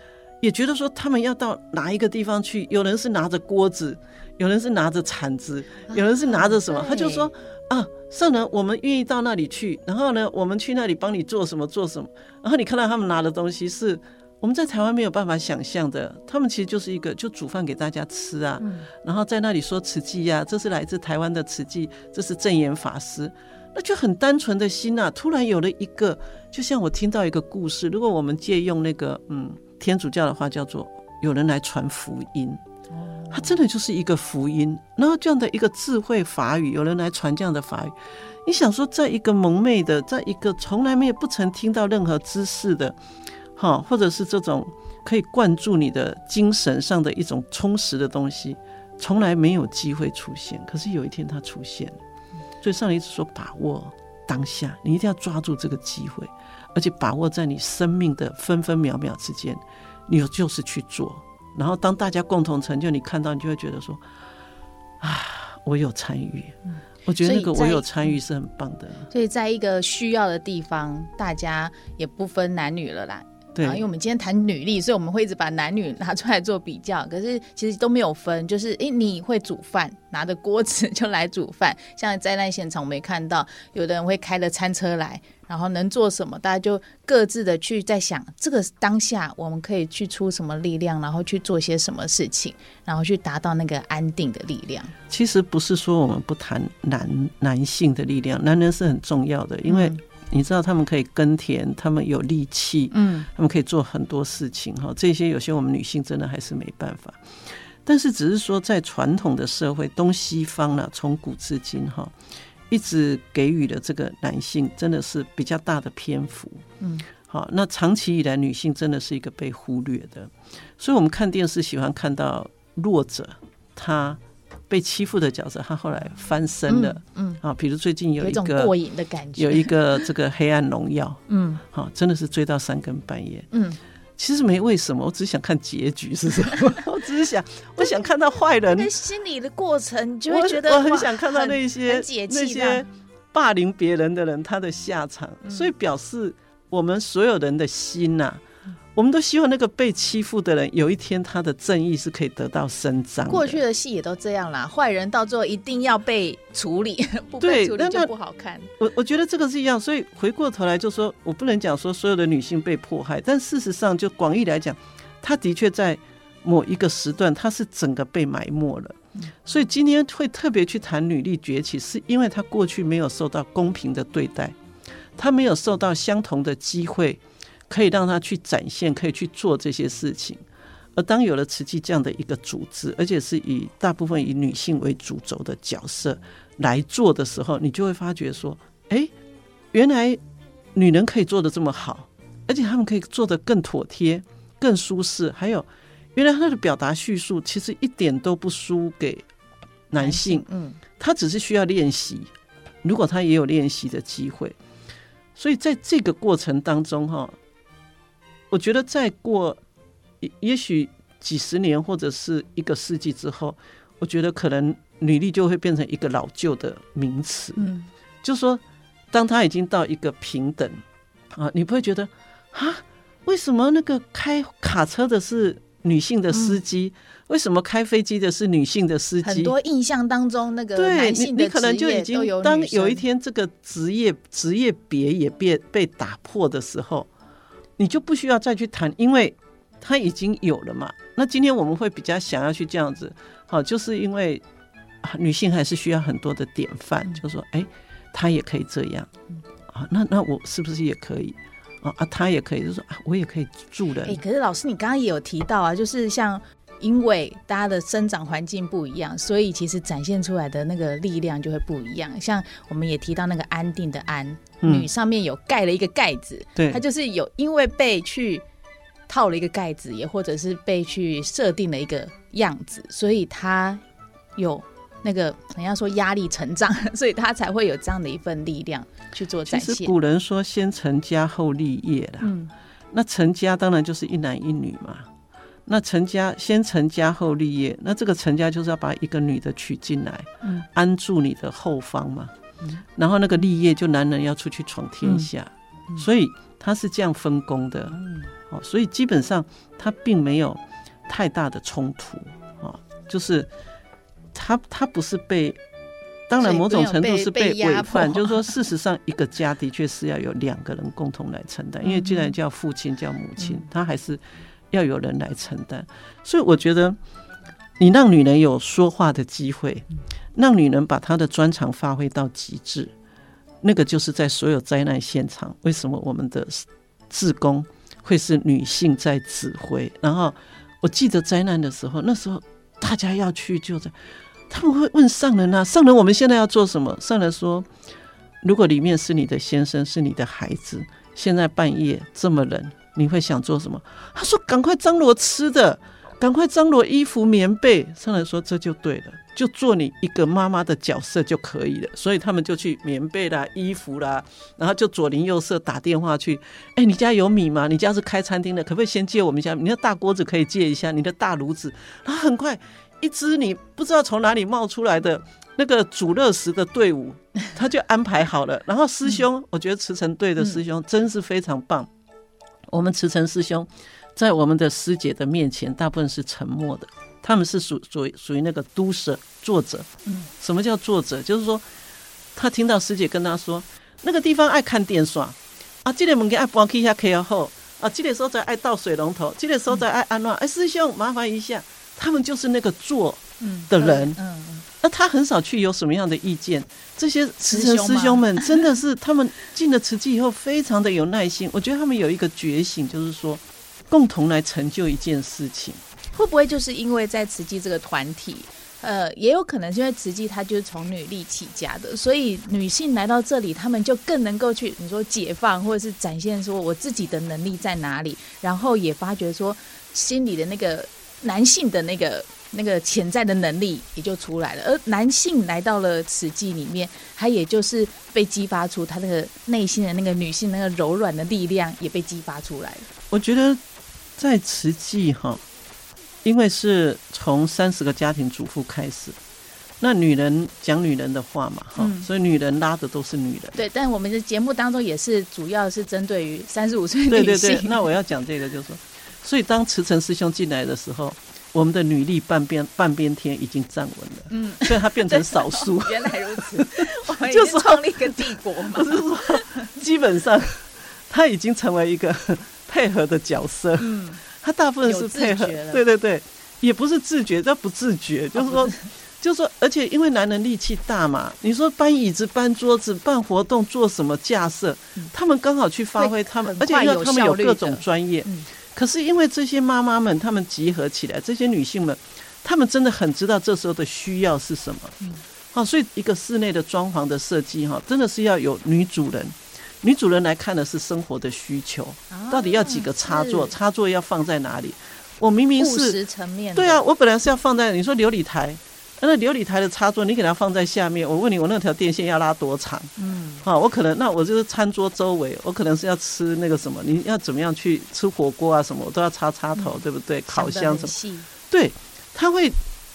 也觉得说，他们要到哪一个地方去？有人是拿着锅子，有人是拿着铲子，有人是拿着什么？啊、他就说啊，圣人，我们愿意到那里去。然后呢，我们去那里帮你做什么做什么。然后你看到他们拿的东西是。我们在台湾没有办法想象的，他们其实就是一个就煮饭给大家吃啊，嗯、然后在那里说慈济呀，这是来自台湾的慈济，这是证严法师，那就很单纯的心呐、啊。突然有了一个，就像我听到一个故事，如果我们借用那个嗯天主教的话，叫做有人来传福音，它真的就是一个福音。然后这样的一个智慧法语，有人来传这样的法语，你想说，在一个蒙昧的，在一个从来没有不曾听到任何知识的。哈，或者是这种可以灌注你的精神上的一种充实的东西，从来没有机会出现。可是有一天它出现，所以上人一直说把握当下，你一定要抓住这个机会，而且把握在你生命的分分秒秒之间，你就是去做。然后当大家共同成就，你看到你就会觉得说啊，我有参与。我觉得那个我有参与是很棒的。所以在一个需要的地方，大家也不分男女了啦。对，因为我们今天谈女力，所以我们会一直把男女拿出来做比较。可是其实都没有分，就是诶，你会煮饭，拿着锅子 就来煮饭。像灾难现场，我们也看到有的人会开了餐车来，然后能做什么，大家就各自的去在想，这个当下我们可以去出什么力量，然后去做些什么事情，然后去达到那个安定的力量。其实不是说我们不谈男男性的力量，男人是很重要的，因为、嗯。你知道他们可以耕田，他们有力气，嗯，他们可以做很多事情哈。这些有些我们女性真的还是没办法。但是只是说，在传统的社会，东西方呢，从古至今哈，一直给予了这个男性真的是比较大的篇幅，嗯，好，那长期以来女性真的是一个被忽略的。所以我们看电视喜欢看到弱者，他。被欺负的角色，他后来翻身了。嗯，嗯啊，比如最近有一个有一过瘾的感觉，有一个这个黑暗荣耀。嗯，好，真的是追到三更半夜。嗯，其实没为什么，我只想看结局是什么。我只是想，我想看到坏人。那心理的过程，你就会觉得我，我很想看到那些那些霸凌别人的人他的下场。嗯，所以表示我们所有人的心呐，啊。我们都希望那个被欺负的人有一天他的正义是可以得到伸张。过去的戏也都这样啦，坏人到最后一定要被处理，不被处理就不好看。我我觉得这个是一样，所以回过头来就说，我不能讲说所有的女性被迫害，但事实上就广义来讲，她的确在某一个时段，她是整个被埋没了。所以今天会特别去谈女力崛起，是因为她过去没有受到公平的对待，她没有受到相同的机会。可以让他去展现，可以去做这些事情。而当有了慈济这样的一个组织，而且是以大部分以女性为主轴的角色来做的时候，你就会发觉说：哎，原来女人可以做的这么好，而且她们可以做的更妥帖、更舒适。还有，原来她的表达叙述其实一点都不输给男性。嗯，他只是需要练习。如果他也有练习的机会。所以在这个过程当中，哈，我觉得再过也也许几十年或者是一个世纪之后，我觉得可能女力就会变成一个老旧的名词。嗯，就是说，当他已经到一个平等啊，你不会觉得啊，为什么那个开卡车的是女性的司机？嗯为什么开飞机的是女性的司机？很多印象当中，那个男性的职业，你可能就已经当有一天这个职业职业别也被被打破的时候，你就不需要再去谈，因为他已经有了嘛。那今天我们会比较想要去这样子，好，就是因为女性还是需要很多的典范，就说，哎，她也可以这样啊，那那我是不是也可以啊？啊，她也可以，就说啊，我也可以住的。哎，可是老师，你刚刚也有提到啊，就是像。因为大家的生长环境不一样，所以其实展现出来的那个力量就会不一样。像我们也提到那个安定的安，嗯、女上面有盖了一个盖子，对，它就是有因为被去套了一个盖子，也或者是被去设定了一个样子，所以它有那个人家说压力成长，所以它才会有这样的一份力量去做展现。其实古人说先成家后立业啦，嗯，那成家当然就是一男一女嘛。那成家先成家后立业，那这个成家就是要把一个女的娶进来，嗯，安住你的后方嘛，嗯，然后那个立业就男人要出去闯天下，嗯，所以他是这样分工的，嗯，哦，所以基本上他并没有太大的冲突，哦，就是他他不是被，当然某种程度是被规范，就是说事实上一个家的确是要有两个人共同来承担，因为既然叫父亲叫母亲，他还是。要有人来承担，所以我觉得你让女人有说话的机会，让女人把她的专长发挥到极致，那个就是在所有灾难现场，为什么我们的志工会是女性在指挥？然后我记得灾难的时候，那时候大家要去救灾，他们会问上人啊，上人，我们现在要做什么？上人说，如果里面是你的先生，是你的孩子，现在半夜这么冷。你会想做什么？他说：“赶快张罗吃的，赶快张罗衣服、棉被。”上来说：“这就对了，就做你一个妈妈的角色就可以了。”所以他们就去棉被啦、衣服啦，然后就左邻右舍打电话去：“哎，你家有米吗？你家是开餐厅的，可不可以先借我们一下？你的大锅子可以借一下，你的大炉子。”然后很快，一支你不知道从哪里冒出来的那个煮热食的队伍，他就安排好了。然后师兄，嗯、我觉得慈诚队的师兄真是非常棒。我们慈诚师兄，在我们的师姐的面前，大部分是沉默的。他们是属属属于那个都舍作者。嗯，什么叫作者？就是说，他听到师姐跟他说，那个地方爱看电视啊，这个门给爱搬去一下可以后啊，这个时候在爱倒水龙头，这个时候在爱安乱。哎，师兄麻烦一下，他们就是那个做的人。嗯。嗯嗯那他很少去有什么样的意见？这些慈诚师兄们真的是他们进了慈济以后，非常的有耐心。我觉得他们有一个觉醒，就是说共同来成就一件事情。会不会就是因为在慈济这个团体，呃，也有可能是因为慈济它就是从女力起家的，所以女性来到这里，他们就更能够去你说解放，或者是展现说我自己的能力在哪里，然后也发觉说心里的那个男性的那个。那个潜在的能力也就出来了，而男性来到了慈济里面，他也就是被激发出他那个内心的那个女性那个柔软的力量也被激发出来了。我觉得在慈济哈，因为是从三十个家庭主妇开始，那女人讲女人的话嘛哈，嗯、所以女人拉的都是女人。对，但我们的节目当中也是主要是针对于三十五岁女性。对对对，那我要讲这个就是说，所以当慈诚师兄进来的时候。我们的女力半边半边天已经站稳了，嗯，所以它变成少数。原来如此，我们已经创立一个帝国嘛。就是说，基本上他已经成为一个 配合的角色。嗯，他大部分是配合，对对对，也不是自觉，他不自觉，就是说，就是说，而且因为男人力气大嘛，你说搬椅子、搬桌子、办活动、做什么架设，他们刚好去发挥他们，而且因为他们有各种专业。可是因为这些妈妈们，她们集合起来，这些女性们，她们真的很知道这时候的需要是什么。嗯，好，所以一个室内的装潢的设计，哈，真的是要有女主人，女主人来看的是生活的需求，到底要几个插座，插座要放在哪里？我明明是层面，对啊，我本来是要放在你说琉璃台，那琉璃台的插座，你给它放在下面，我问你，我那条电线要拉多长？嗯，好，我可能那我就是餐桌周围，我可能是要吃那个什么，你要怎么样去吃火锅啊什么，我都要插插头，嗯、对不对？烤箱什么？对，他会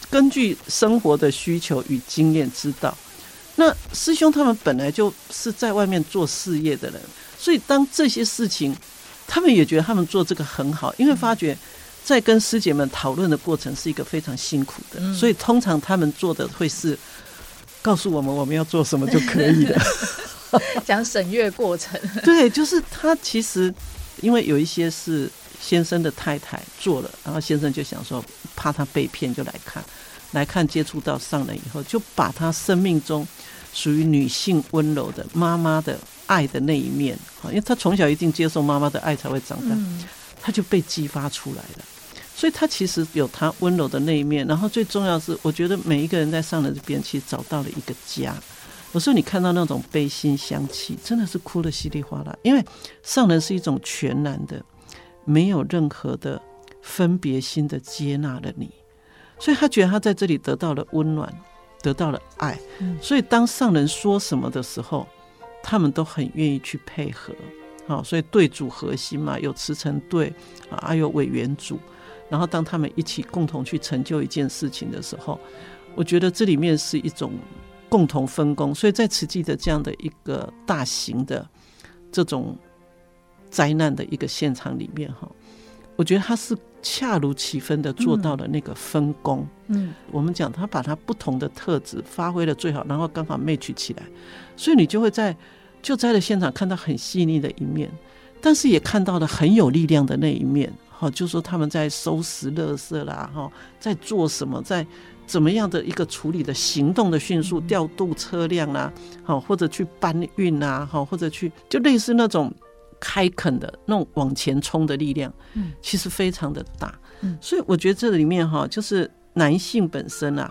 根据生活的需求与经验知道。那师兄他们本来就是在外面做事业的人，所以当这些事情，他们也觉得他们做这个很好，因为发觉。在跟师姐们讨论的过程是一个非常辛苦的，嗯、所以通常他们做的会是告诉我们我们要做什么就可以了，讲审阅过程。对，就是他其实因为有一些是先生的太太做了，然后先生就想说怕他被骗，就来看，来看接触到上人以后，就把他生命中属于女性温柔的妈妈的爱的那一面，因为他从小一定接受妈妈的爱才会长大，嗯、他就被激发出来了。所以他其实有他温柔的那一面，然后最重要是，我觉得每一个人在上人这边其实找到了一个家。有时候你看到那种悲心香气，真的是哭得稀里哗啦。因为上人是一种全然的，没有任何的分别心的接纳了你，所以他觉得他在这里得到了温暖，得到了爱。所以当上人说什么的时候，他们都很愿意去配合。好，所以对主核心嘛，有慈诚对啊，有委员主。然后，当他们一起共同去成就一件事情的时候，我觉得这里面是一种共同分工。所以在慈济的这样的一个大型的这种灾难的一个现场里面，哈，我觉得他是恰如其分的做到了那个分工。嗯，我们讲他把他不同的特质发挥的最好，然后刚好 match 起来，所以你就会在救灾的现场看到很细腻的一面，但是也看到了很有力量的那一面。好，就说他们在收拾垃圾啦，哈，在做什么，在怎么样的一个处理的行动的迅速，调度车辆啦，好，或者去搬运啊，好，或者去就类似那种开垦的那种往前冲的力量，嗯，其实非常的大，嗯，所以我觉得这里面哈，就是男性本身啊，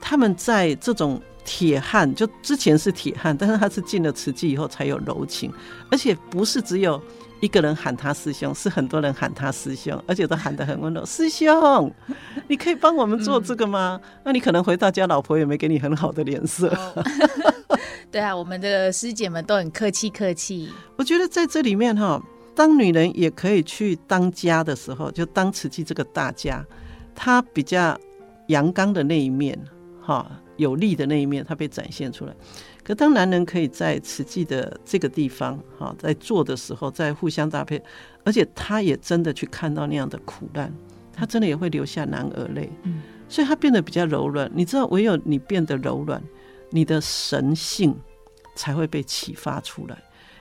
他们在这种铁汉，就之前是铁汉，但是他是进了瓷器以后才有柔情，而且不是只有。一个人喊他师兄，是很多人喊他师兄，而且都喊得很温柔。师兄，你可以帮我们做这个吗？嗯、那你可能回到家，老婆也没给你很好的脸色。哦、对啊，我们的师姐们都很客气客气。我觉得在这里面哈，当女人也可以去当家的时候，就当慈济这个大家，她比较阳刚的那一面，哈，有力的那一面，她被展现出来。可当男人可以在慈济的这个地方，哈，在做的时候，在互相搭配，而且他也真的去看到那样的苦难，他真的也会流下男儿泪，嗯，所以他变得比较柔软。你知道，唯有你变得柔软，你的神性才会被启发出来，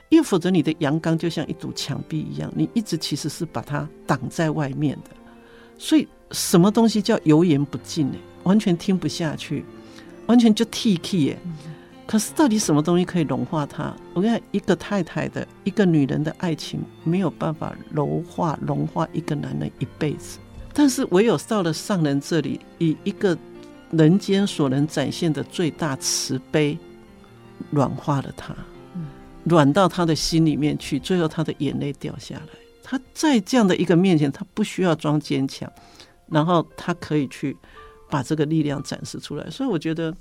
因为否则你的阳刚就像一堵墙壁一样，你一直其实是把它挡在外面的。所以什么东西叫油盐不进呢？完全听不下去，完全就铁齿耶。可是，到底什么东西可以融化它？我跟你讲，一个太太的一个女人的爱情没有办法柔化融化一个男人一辈子。但是，唯有到了上人这里，以一个人间所能展现的最大慈悲，软化了他，软到他的心里面去，最后他的眼泪掉下来。他在这样的一个面前，他不需要装坚强，然后他可以去把这个力量展示出来。所以，我觉得。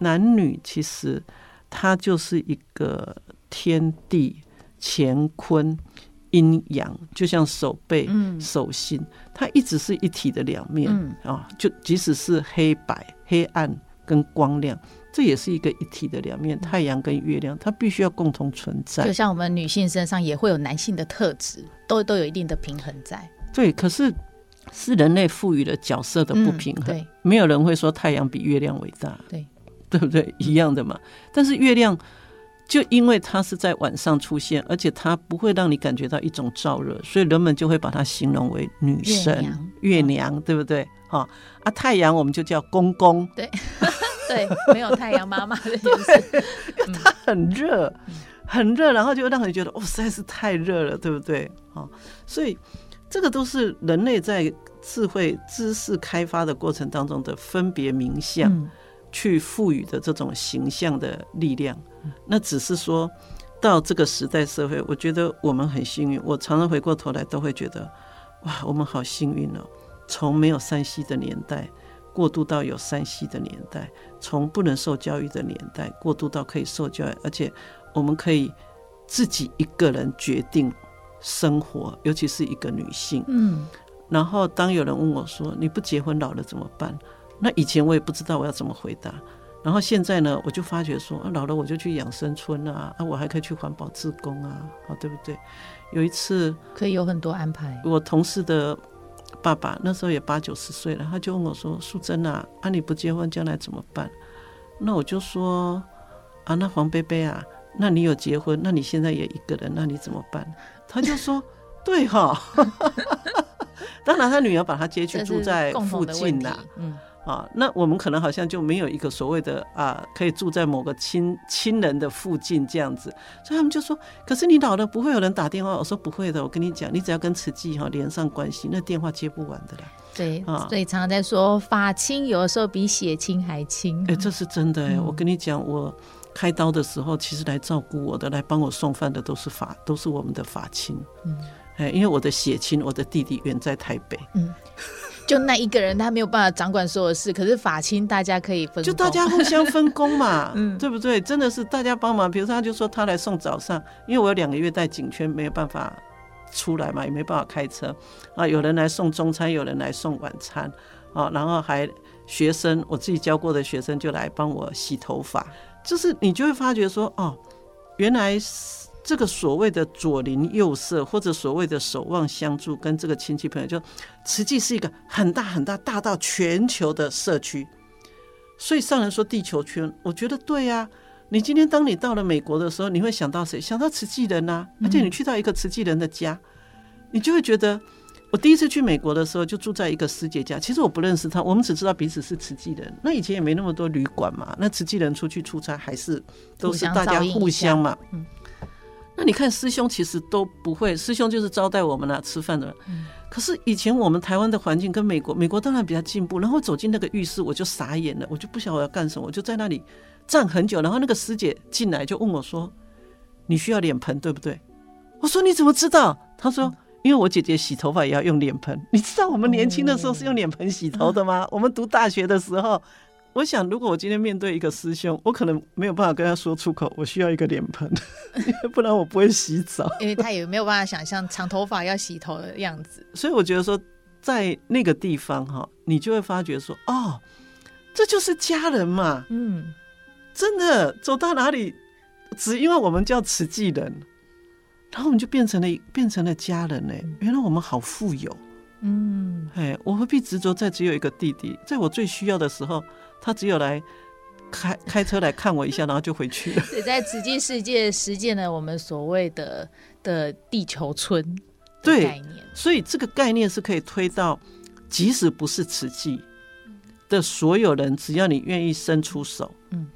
男女其实，它就是一个天地乾坤阴阳，就像手背、手心，它一直是一体的两面啊。就即使是黑白、黑暗跟光亮，这也是一个一体的两面。太阳跟月亮，它必须要共同存在。就像我们女性身上也会有男性的特质，都都有一定的平衡在。对，可是是人类赋予了角色的不平衡。对，没有人会说太阳比月亮伟大。对。对不对？一样的嘛。但是月亮，就因为它是在晚上出现，而且它不会让你感觉到一种燥热，所以人们就会把它形容为女神、月娘，对不对？哈啊，太阳我们就叫公公。对 对，没有太阳妈妈的意思。它很热，很热，然后就让人觉得哦，实在是太热了，对不对？哈，所以这个都是人类在智慧、知识开发的过程当中的分别名相。嗯去赋予的这种形象的力量，那只是说到这个时代社会，我觉得我们很幸运。我常常回过头来都会觉得，哇，我们好幸运哦！从没有山西的年代，过过渡到有山西的年代，从不能受教育的年代过渡到可以受教育，而且我们可以自己一个人决定生活，尤其是一个女性。嗯。然后当有人问我说：“你不结婚老了怎么办？”那以前我也不知道我要怎么回答。然后现在呢，我就发觉说：“啊，老了我就去养生村啊，啊，我还可以去环保志工啊，好，对不对？”有一次可以有很多安排。我同事的爸爸那时候也八九十岁了，他就问我说：“素贞啊，啊你不结婚将来怎么办？”那我就说：“啊，那黄贝贝啊，那你有结婚，那你现在也一个人，那你怎么办？”他就说：“ 对哈。”当然，他女儿把他接去住在附近啦。嗯，啊，那我们可能好像就没有一个所谓的啊，可以住在某个亲亲人的附近这样子。所以他们就说：“可是你老了不会有人打电话。”我说：“不会的，我跟你讲，你只要跟慈济哈连上关系，那电话接不完的啦。”对，啊，所以常常在说法亲有的时候比血亲还亲。哎，这是真的哎！我跟你讲，我开刀的时候，其实来照顾我的、来帮我送饭的都是法，都是我们的法亲。嗯。哎，因为我的血亲，我的弟弟远在台北，嗯，就那一个人，他没有办法掌管所有事，可是法亲大家可以分，就大家互相分工嘛，嗯，对不对？真的是大家帮忙。比如说，他就说他来送早上，因为我有两个月戴颈圈，没有办法出来嘛，也没办法开车啊。有人来送中餐，有人来送晚餐啊，然后还学生，我自己教过的学生就来帮我洗头发，就是你就会发觉说，哦，原来是。这个所谓的左邻右舍，或者所谓的守望相助，跟这个亲戚朋友，就实际是一个很大很大，大到全球的社区。所以上人说地球圈，我觉得对呀、啊。你今天当你到了美国的时候，你会想到谁？想到慈济人呐。而且你去到一个慈济人的家，你就会觉得，我第一次去美国的时候，就住在一个师姐家。其实我不认识他，我们只知道彼此是慈济人。那以前也没那么多旅馆嘛。那慈济人出去出差，还是都是大家互相嘛。嗯。那你看师兄其实都不会，师兄就是招待我们啊，吃饭的。可是以前我们台湾的环境跟美国，美国当然比较进步。然后走进那个浴室，我就傻眼了，我就不晓得我要干什么，我就在那里站很久。然后那个师姐进来就问我说：“你需要脸盆对不对？”我说：“你怎么知道？”她说：“因为我姐姐洗头发也要用脸盆。你知道我们年轻的时候是用脸盆洗头的吗？我们读大学的时候。”我想，如果我今天面对一个师兄，我可能没有办法跟他说出口，我需要一个脸盆，不然我不会洗澡。因为他也没有办法想象长头发要洗头的样子。所以我觉得说，在那个地方哈，你就会发觉说，哦，这就是家人嘛。嗯，真的走到哪里，只因为我们叫慈济人，然后我们就变成了变成了家人呢。原来我们好富有。嗯，哎，我何必执着在只有一个弟弟，在我最需要的时候。他只有来开开车来看我一下，然后就回去了。也在慈济世界实践了我们所谓的的地球村对概念，所以这个概念是可以推到，即使不是慈济的所有人，只要你愿意伸出手，嗯，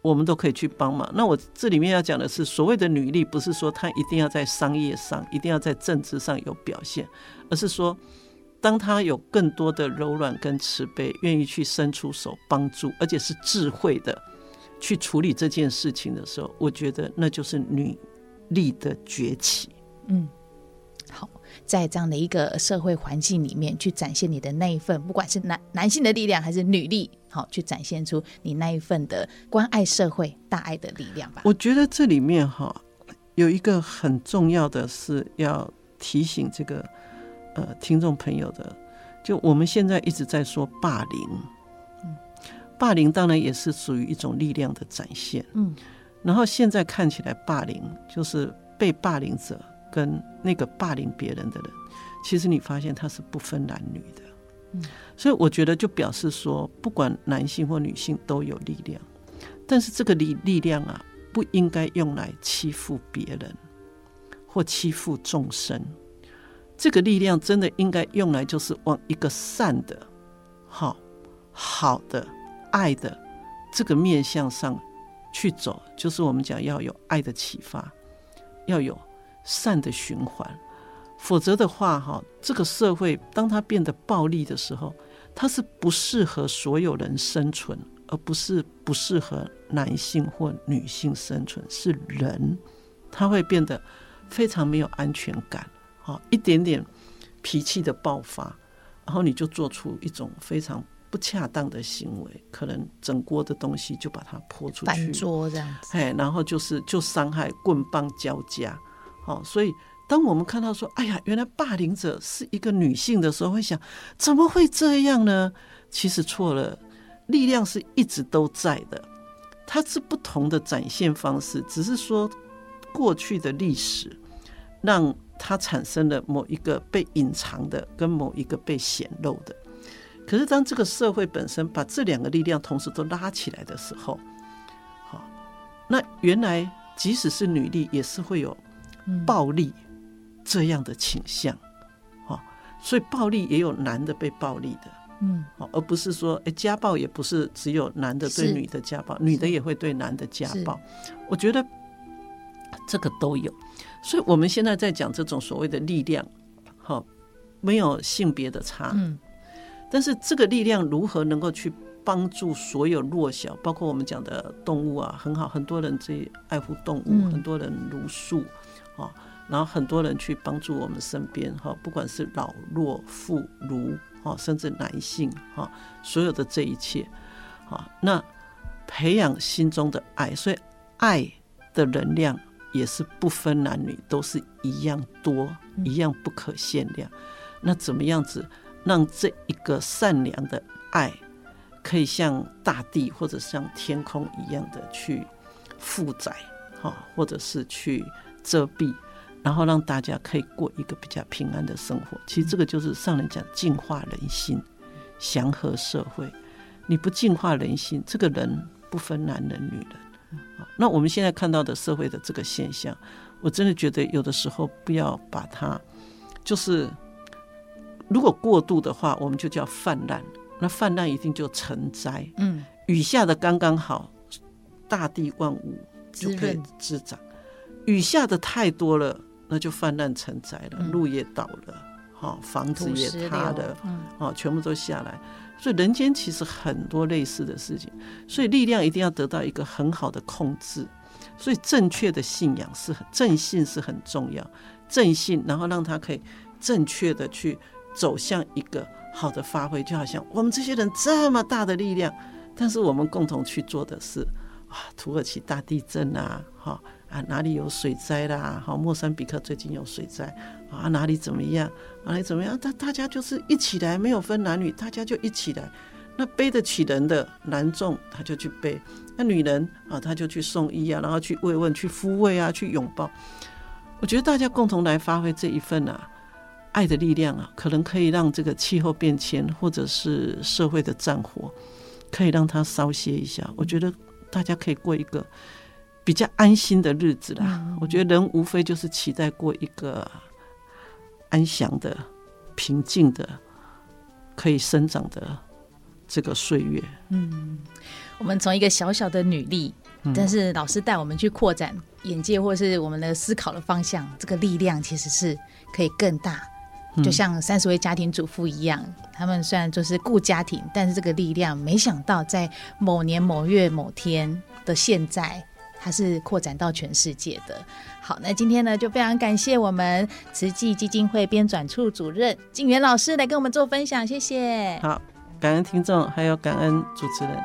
我们都可以去帮忙。那我这里面要讲的是，所谓的履历，不是说他一定要在商业上，一定要在政治上有表现，而是说。当他有更多的柔软跟慈悲，愿意去伸出手帮助，而且是智慧的去处理这件事情的时候，我觉得那就是女力的崛起。嗯，好，在这样的一个社会环境里面，去展现你的那一份，不管是男男性的力量还是女力，好，去展现出你那一份的关爱社会、大爱的力量吧。我觉得这里面哈有一个很重要的是要提醒这个。呃，听众朋友的，就我们现在一直在说霸凌，嗯，霸凌当然也是属于一种力量的展现，嗯，然后现在看起来，霸凌就是被霸凌者跟那个霸凌别人的人，其实你发现他是不分男女的，嗯，所以我觉得就表示说，不管男性或女性都有力量，但是这个力力量啊，不应该用来欺负别人或欺负众生。这个力量真的应该用来，就是往一个善的、好、好的、爱的这个面向上去走。就是我们讲要有爱的启发，要有善的循环。否则的话，哈，这个社会当它变得暴力的时候，它是不适合所有人生存，而不是不适合男性或女性生存。是人，他会变得非常没有安全感。好，一点点脾气的爆发，然后你就做出一种非常不恰当的行为，可能整锅的东西就把它泼出去，翻桌这样子，哎，然后就是就伤害，棍棒交加，好，所以当我们看到说，哎呀，原来霸凌者是一个女性的时候，会想怎么会这样呢？其实错了，力量是一直都在的，它是不同的展现方式，只是说过去的历史让它产生了某一个被隐藏的，跟某一个被显露的。可是，当这个社会本身把这两个力量同时都拉起来的时候，好，那原来即使是女力，也是会有暴力这样的倾向，好，所以暴力也有男的被暴力的，嗯，好，而不是说，哎，家暴也不是只有男的对女的家暴，女的也会对男的家暴。我觉得这个都有，所以我们现在在讲这种所谓的力量，好，没有性别的差，嗯。但是这个力量如何能够去帮助所有弱小，包括我们讲的动物啊，很好，很多人去爱护动物，很多人如素啊，然后很多人去帮助我们身边哈，不管是老弱妇孺哈，甚至男性哈，所有的这一切啊，那培养心中的爱，所以爱的能量也是不分男女，都是一样多，一样不可限量。那怎么样子？让这一个善良的爱，可以像大地或者像天空一样的去负载，哈，或者是去遮蔽，然后让大家可以过一个比较平安的生活。其实这个就是上人讲净化人心、祥和社会。你不净化人心，这个人不分男人女人。那我们现在看到的社会的这个现象，我真的觉得有的时候不要把它就是。如果过度的话，我们就叫泛滥。那泛滥一定就成灾。嗯，雨下的刚刚好，大地万物就可以滋长。雨下的太多了，那就泛滥成灾了，路也倒了，哈，房子也塌了，哦，全部都下来。所以人间其实很多类似的事情，所以力量一定要得到一个很好的控制。所以正确的信仰是很正信是很重要，正信，然后让他可以正确的去。走向一个好的发挥，就好像我们这些人这么大的力量，但是我们共同去做的是，啊，土耳其大地震啊，哈啊哪里有水灾啦，好莫桑比克最近有水灾啊，哪里怎么样，哪里怎么样，大大家就是一起来，没有分男女，大家就一起来。那背得起人的男众，他就去背；那女人啊，他就去送医啊，然后去慰问、去抚慰啊、去拥抱。我觉得大家共同来发挥这一份啊。爱的力量啊，可能可以让这个气候变迁或者是社会的战火，可以让它稍歇一下。我觉得大家可以过一个比较安心的日子啦。我觉得人无非就是期待过一个安详的、平静的、可以生长的这个岁月。嗯，我们从一个小小的女力，但是老师带我们去扩展眼界，或是我们的思考的方向，这个力量其实是可以更大。就像三十位家庭主妇一样，他们虽然就是顾家庭，但是这个力量，没想到在某年某月某天的现在，它是扩展到全世界的。好，那今天呢，就非常感谢我们慈济基金会编转处主任静源老师来跟我们做分享，谢谢。好，感恩听众，还有感恩主持人。